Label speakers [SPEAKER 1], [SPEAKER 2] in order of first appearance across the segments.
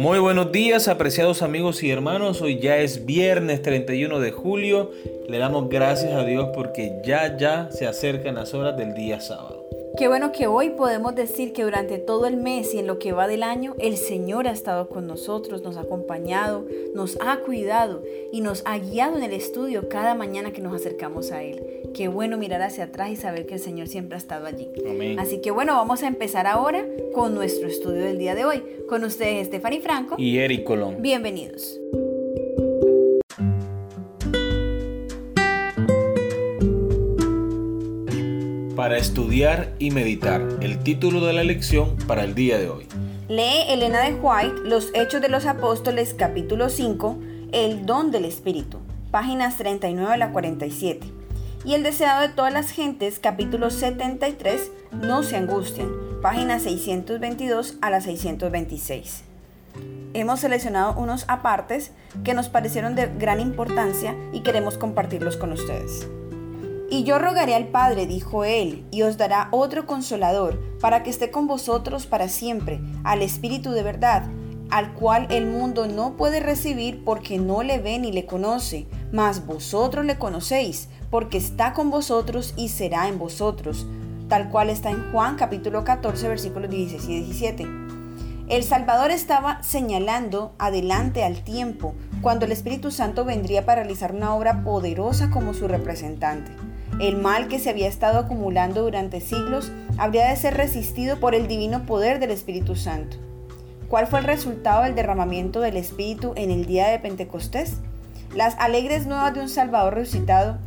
[SPEAKER 1] Muy buenos días, apreciados amigos y hermanos. Hoy ya es viernes 31 de julio. Le damos gracias a Dios porque ya ya se acercan las horas del día sábado.
[SPEAKER 2] Qué bueno que hoy podemos decir que durante todo el mes y en lo que va del año, el Señor ha estado con nosotros, nos ha acompañado, nos ha cuidado y nos ha guiado en el estudio cada mañana que nos acercamos a Él. Qué bueno mirar hacia atrás y saber que el Señor siempre ha estado allí.
[SPEAKER 1] Amén.
[SPEAKER 2] Así que bueno, vamos a empezar ahora con nuestro estudio del día de hoy. Con ustedes, Stephanie Franco
[SPEAKER 1] y Eric Colón.
[SPEAKER 2] Bienvenidos.
[SPEAKER 1] Para estudiar y meditar. El título de la lección para el día de hoy.
[SPEAKER 2] Lee Elena de White Los Hechos de los Apóstoles capítulo 5, El don del Espíritu, páginas 39 a la 47. Y El deseado de todas las gentes capítulo 73, No se angustien, páginas 622 a la 626. Hemos seleccionado unos apartes que nos parecieron de gran importancia y queremos compartirlos con ustedes. Y yo rogaré al Padre, dijo él, y os dará otro consolador, para que esté con vosotros para siempre, al Espíritu de verdad, al cual el mundo no puede recibir porque no le ve ni le conoce, mas vosotros le conocéis, porque está con vosotros y será en vosotros, tal cual está en Juan capítulo 14 versículos 16 y 17. El Salvador estaba señalando adelante al tiempo, cuando el Espíritu Santo vendría para realizar una obra poderosa como su representante. El mal que se había estado acumulando durante siglos habría de ser resistido por el divino poder del Espíritu Santo. ¿Cuál fue el resultado del derramamiento del Espíritu en el día de Pentecostés? Las alegres nuevas de un Salvador resucitado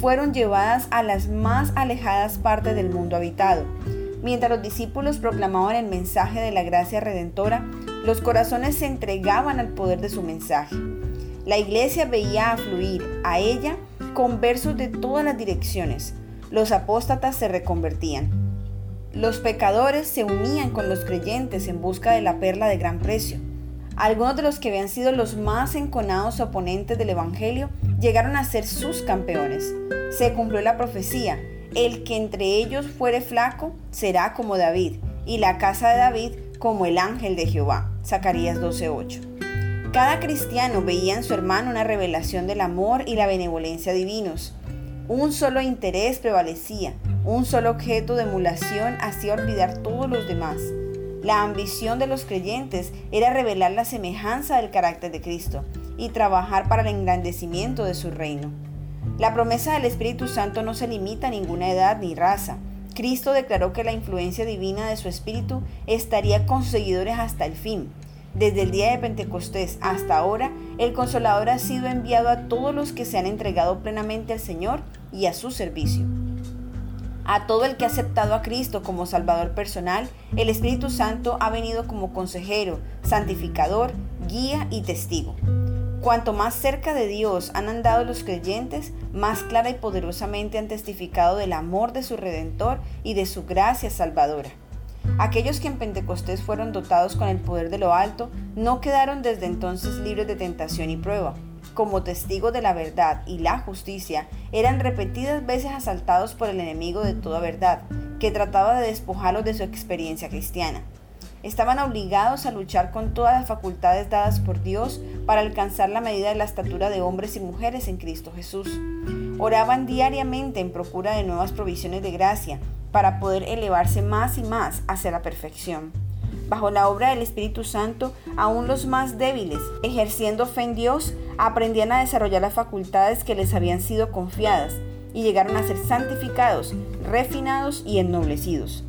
[SPEAKER 2] fueron llevadas a las más alejadas partes del mundo habitado. Mientras los discípulos proclamaban el mensaje de la gracia redentora, los corazones se entregaban al poder de su mensaje. La iglesia veía afluir a ella conversos de todas las direcciones. Los apóstatas se reconvertían. Los pecadores se unían con los creyentes en busca de la perla de gran precio. Algunos de los que habían sido los más enconados oponentes del Evangelio llegaron a ser sus campeones. Se cumplió la profecía, el que entre ellos fuere flaco será como David, y la casa de David como el ángel de Jehová. Zacarías 12:8. Cada cristiano veía en su hermano una revelación del amor y la benevolencia divinos. Un solo interés prevalecía, un solo objeto de emulación hacía olvidar todos los demás. La ambición de los creyentes era revelar la semejanza del carácter de Cristo y trabajar para el engrandecimiento de su reino. La promesa del Espíritu Santo no se limita a ninguna edad ni raza. Cristo declaró que la influencia divina de su Espíritu estaría con seguidores hasta el fin. Desde el día de Pentecostés hasta ahora, el Consolador ha sido enviado a todos los que se han entregado plenamente al Señor y a su servicio. A todo el que ha aceptado a Cristo como Salvador personal, el Espíritu Santo ha venido como consejero, santificador, guía y testigo. Cuanto más cerca de Dios han andado los creyentes, más clara y poderosamente han testificado del amor de su Redentor y de su gracia salvadora. Aquellos que en Pentecostés fueron dotados con el poder de lo alto no quedaron desde entonces libres de tentación y prueba. Como testigos de la verdad y la justicia, eran repetidas veces asaltados por el enemigo de toda verdad, que trataba de despojarlos de su experiencia cristiana. Estaban obligados a luchar con todas las facultades dadas por Dios para alcanzar la medida de la estatura de hombres y mujeres en Cristo Jesús. Oraban diariamente en procura de nuevas provisiones de gracia, para poder elevarse más y más hacia la perfección. Bajo la obra del Espíritu Santo, aún los más débiles, ejerciendo fe en Dios, aprendían a desarrollar las facultades que les habían sido confiadas y llegaron a ser santificados, refinados y ennoblecidos.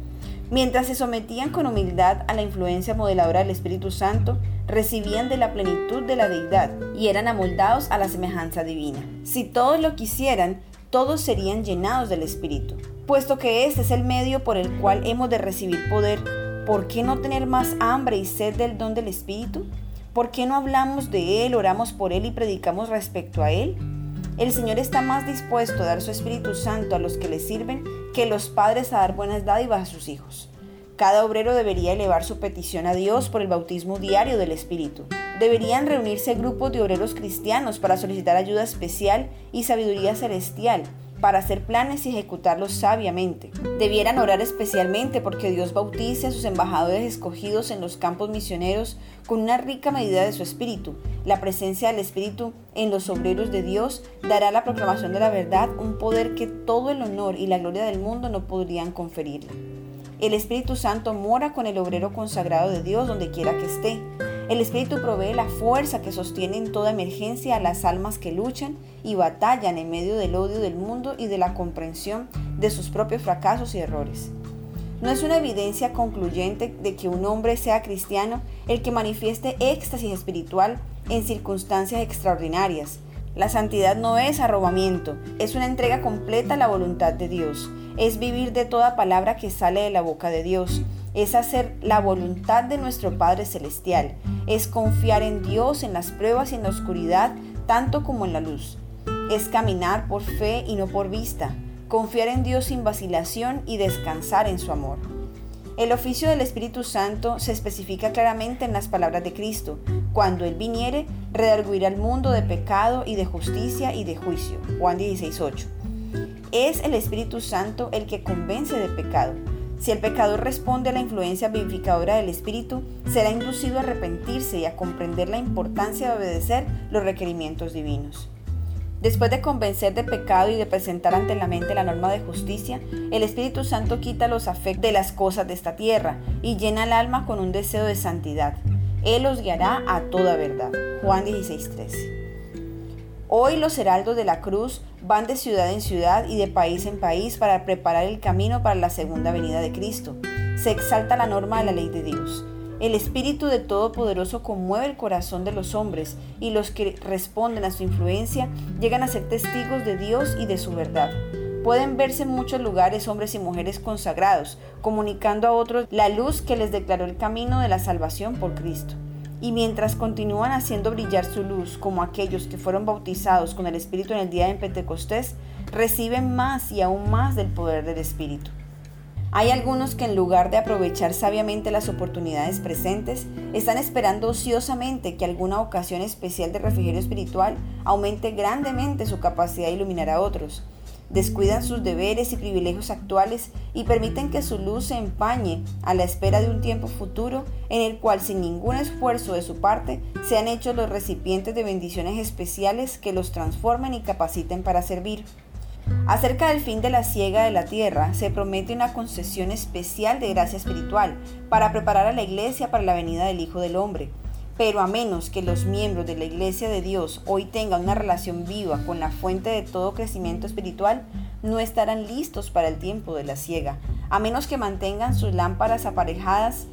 [SPEAKER 2] Mientras se sometían con humildad a la influencia modeladora del Espíritu Santo, recibían de la plenitud de la deidad y eran amoldados a la semejanza divina. Si todos lo quisieran, todos serían llenados del Espíritu. Puesto que este es el medio por el cual hemos de recibir poder, ¿por qué no tener más hambre y sed del don del Espíritu? ¿Por qué no hablamos de Él, oramos por Él y predicamos respecto a Él? El Señor está más dispuesto a dar su Espíritu Santo a los que le sirven que los padres a dar buenas dádivas a sus hijos. Cada obrero debería elevar su petición a Dios por el bautismo diario del Espíritu. Deberían reunirse grupos de obreros cristianos para solicitar ayuda especial y sabiduría celestial para hacer planes y ejecutarlos sabiamente. Debieran orar especialmente porque Dios bautice a sus embajadores escogidos en los campos misioneros con una rica medida de su espíritu. La presencia del Espíritu en los obreros de Dios dará a la proclamación de la verdad un poder que todo el honor y la gloria del mundo no podrían conferirle. El Espíritu Santo mora con el obrero consagrado de Dios donde quiera que esté. El Espíritu provee la fuerza que sostiene en toda emergencia a las almas que luchan y batallan en medio del odio del mundo y de la comprensión de sus propios fracasos y errores. No es una evidencia concluyente de que un hombre sea cristiano el que manifieste éxtasis espiritual en circunstancias extraordinarias. La santidad no es arrobamiento, es una entrega completa a la voluntad de Dios, es vivir de toda palabra que sale de la boca de Dios, es hacer la voluntad de nuestro Padre Celestial, es confiar en Dios en las pruebas y en la oscuridad, tanto como en la luz. Es caminar por fe y no por vista, confiar en Dios sin vacilación y descansar en su amor. El oficio del Espíritu Santo se especifica claramente en las palabras de Cristo. Cuando Él viniere, redarguirá al mundo de pecado y de justicia y de juicio. Juan 16.8. Es el Espíritu Santo el que convence de pecado si el pecador responde a la influencia vivificadora del Espíritu, será inducido a arrepentirse y a comprender la importancia de obedecer los requerimientos divinos. Después de convencer de pecado y de presentar ante la mente la norma de justicia, el Espíritu Santo quita los afectos de las cosas de esta tierra y llena el alma con un deseo de santidad. Él los guiará a toda verdad. Juan 16:13. Hoy los heraldos de la cruz van de ciudad en ciudad y de país en país para preparar el camino para la segunda venida de Cristo. Se exalta la norma de la ley de Dios. El Espíritu de Todopoderoso conmueve el corazón de los hombres y los que responden a su influencia llegan a ser testigos de Dios y de su verdad. Pueden verse en muchos lugares hombres y mujeres consagrados, comunicando a otros la luz que les declaró el camino de la salvación por Cristo y mientras continúan haciendo brillar su luz como aquellos que fueron bautizados con el Espíritu en el día de Pentecostés, reciben más y aún más del poder del Espíritu. Hay algunos que en lugar de aprovechar sabiamente las oportunidades presentes, están esperando ociosamente que alguna ocasión especial de refrigerio espiritual aumente grandemente su capacidad de iluminar a otros, descuidan sus deberes y privilegios actuales y permiten que su luz se empañe a la espera de un tiempo futuro en el cual sin ningún esfuerzo de su parte sean hechos los recipientes de bendiciones especiales que los transformen y capaciten para servir. Acerca del fin de la siega de la tierra, se promete una concesión especial de gracia espiritual para preparar a la iglesia para la venida del Hijo del Hombre pero a menos que los miembros de la Iglesia de Dios hoy tengan una relación viva con la fuente de todo crecimiento espiritual, no estarán listos para el tiempo de la ciega. A menos que mantengan sus lámparas aparejadas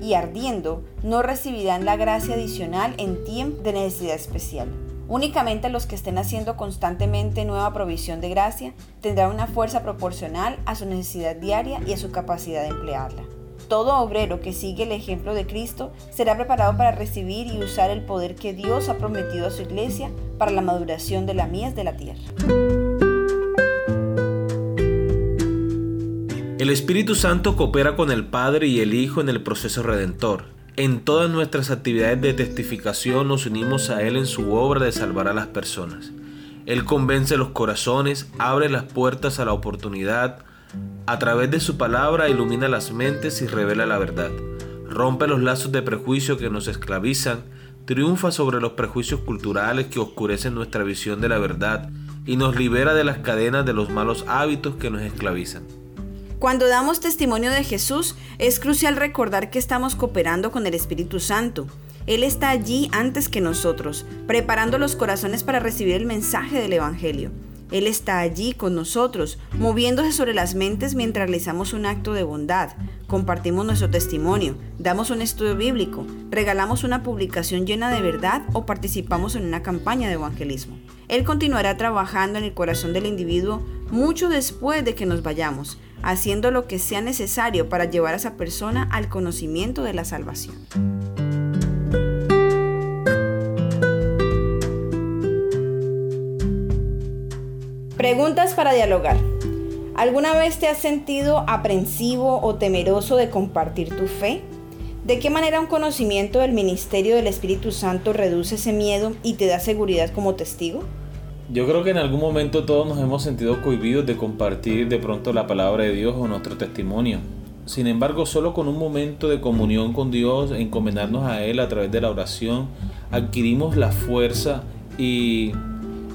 [SPEAKER 2] y ardiendo, no recibirán la gracia adicional en tiempo de necesidad especial. Únicamente los que estén haciendo constantemente nueva provisión de gracia tendrán una fuerza proporcional a su necesidad diaria y a su capacidad de emplearla. Todo obrero que sigue el ejemplo de Cristo será preparado para recibir y usar el poder que Dios ha prometido a su iglesia para la maduración de la mies de la tierra.
[SPEAKER 1] El Espíritu Santo coopera con el Padre y el Hijo en el proceso redentor. En todas nuestras actividades de testificación nos unimos a Él en su obra de salvar a las personas. Él convence los corazones, abre las puertas a la oportunidad, a través de su palabra ilumina las mentes y revela la verdad. Rompe los lazos de prejuicio que nos esclavizan, triunfa sobre los prejuicios culturales que oscurecen nuestra visión de la verdad y nos libera de las cadenas de los malos hábitos que nos esclavizan.
[SPEAKER 2] Cuando damos testimonio de Jesús, es crucial recordar que estamos cooperando con el Espíritu Santo. Él está allí antes que nosotros, preparando los corazones para recibir el mensaje del Evangelio. Él está allí con nosotros, moviéndose sobre las mentes mientras realizamos un acto de bondad, compartimos nuestro testimonio, damos un estudio bíblico, regalamos una publicación llena de verdad o participamos en una campaña de evangelismo. Él continuará trabajando en el corazón del individuo mucho después de que nos vayamos, haciendo lo que sea necesario para llevar a esa persona al conocimiento de la salvación. Preguntas para dialogar. ¿Alguna vez te has sentido aprensivo o temeroso de compartir tu fe? ¿De qué manera un conocimiento del ministerio del Espíritu Santo reduce ese miedo y te da seguridad como testigo?
[SPEAKER 1] Yo creo que en algún momento todos nos hemos sentido cohibidos de compartir de pronto la palabra de Dios o nuestro testimonio. Sin embargo, solo con un momento de comunión con Dios, encomendarnos a Él a través de la oración, adquirimos la fuerza y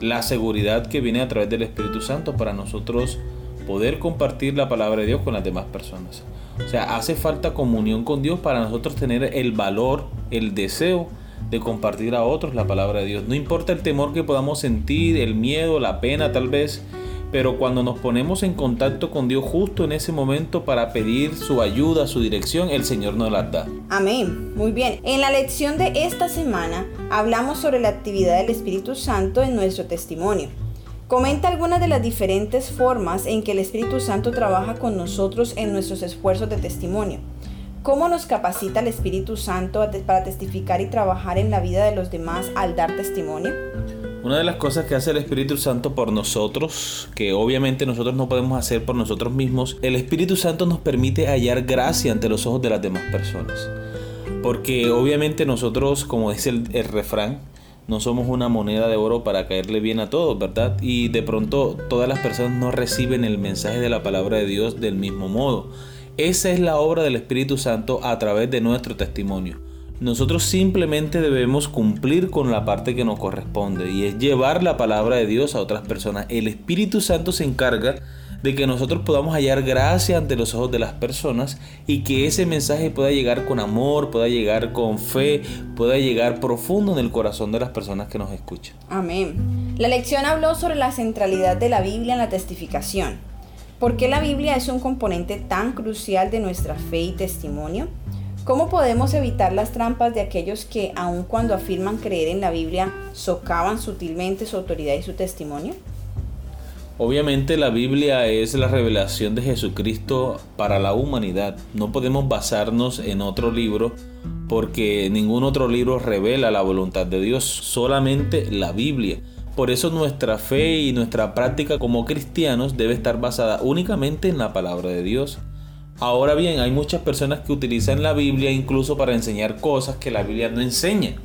[SPEAKER 1] la seguridad que viene a través del Espíritu Santo para nosotros poder compartir la palabra de Dios con las demás personas. O sea, hace falta comunión con Dios para nosotros tener el valor, el deseo de compartir a otros la palabra de Dios. No importa el temor que podamos sentir, el miedo, la pena tal vez, pero cuando nos ponemos en contacto con Dios justo en ese momento para pedir su ayuda, su dirección, el Señor nos la da.
[SPEAKER 2] Amén. Muy bien. En la lección de esta semana hablamos sobre la actividad del Espíritu Santo en nuestro testimonio. Comenta algunas de las diferentes formas en que el Espíritu Santo trabaja con nosotros en nuestros esfuerzos de testimonio. ¿Cómo nos capacita el Espíritu Santo para testificar y trabajar en la vida de los demás al dar testimonio?
[SPEAKER 1] Una de las cosas que hace el Espíritu Santo por nosotros, que obviamente nosotros no podemos hacer por nosotros mismos, el Espíritu Santo nos permite hallar gracia ante los ojos de las demás personas. Porque obviamente nosotros, como dice el, el refrán, no somos una moneda de oro para caerle bien a todos, ¿verdad? Y de pronto todas las personas no reciben el mensaje de la palabra de Dios del mismo modo. Esa es la obra del Espíritu Santo a través de nuestro testimonio. Nosotros simplemente debemos cumplir con la parte que nos corresponde y es llevar la palabra de Dios a otras personas. El Espíritu Santo se encarga de que nosotros podamos hallar gracia ante los ojos de las personas y que ese mensaje pueda llegar con amor, pueda llegar con fe, pueda llegar profundo en el corazón de las personas que nos escuchan.
[SPEAKER 2] Amén. La lección habló sobre la centralidad de la Biblia en la testificación. ¿Por qué la Biblia es un componente tan crucial de nuestra fe y testimonio? ¿Cómo podemos evitar las trampas de aquellos que, aun cuando afirman creer en la Biblia, socavan sutilmente su autoridad y su testimonio?
[SPEAKER 1] Obviamente la Biblia es la revelación de Jesucristo para la humanidad. No podemos basarnos en otro libro porque ningún otro libro revela la voluntad de Dios, solamente la Biblia. Por eso nuestra fe y nuestra práctica como cristianos debe estar basada únicamente en la palabra de Dios. Ahora bien, hay muchas personas que utilizan la Biblia incluso para enseñar cosas que la Biblia no enseña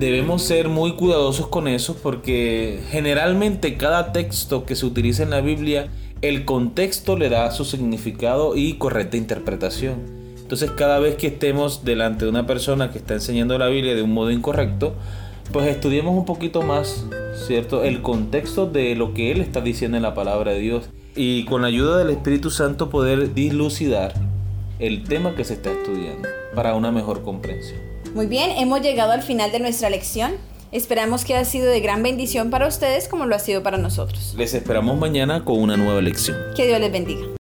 [SPEAKER 1] debemos ser muy cuidadosos con eso porque generalmente cada texto que se utiliza en la Biblia, el contexto le da su significado y correcta interpretación. Entonces cada vez que estemos delante de una persona que está enseñando la Biblia de un modo incorrecto, pues estudiemos un poquito más, ¿cierto? El contexto de lo que él está diciendo en la palabra de Dios y con la ayuda del Espíritu Santo poder dilucidar el tema que se está estudiando para una mejor comprensión.
[SPEAKER 2] Muy bien, hemos llegado al final de nuestra lección. Esperamos que haya sido de gran bendición para ustedes como lo ha sido para nosotros.
[SPEAKER 1] Les esperamos mañana con una nueva lección.
[SPEAKER 2] Que Dios les bendiga.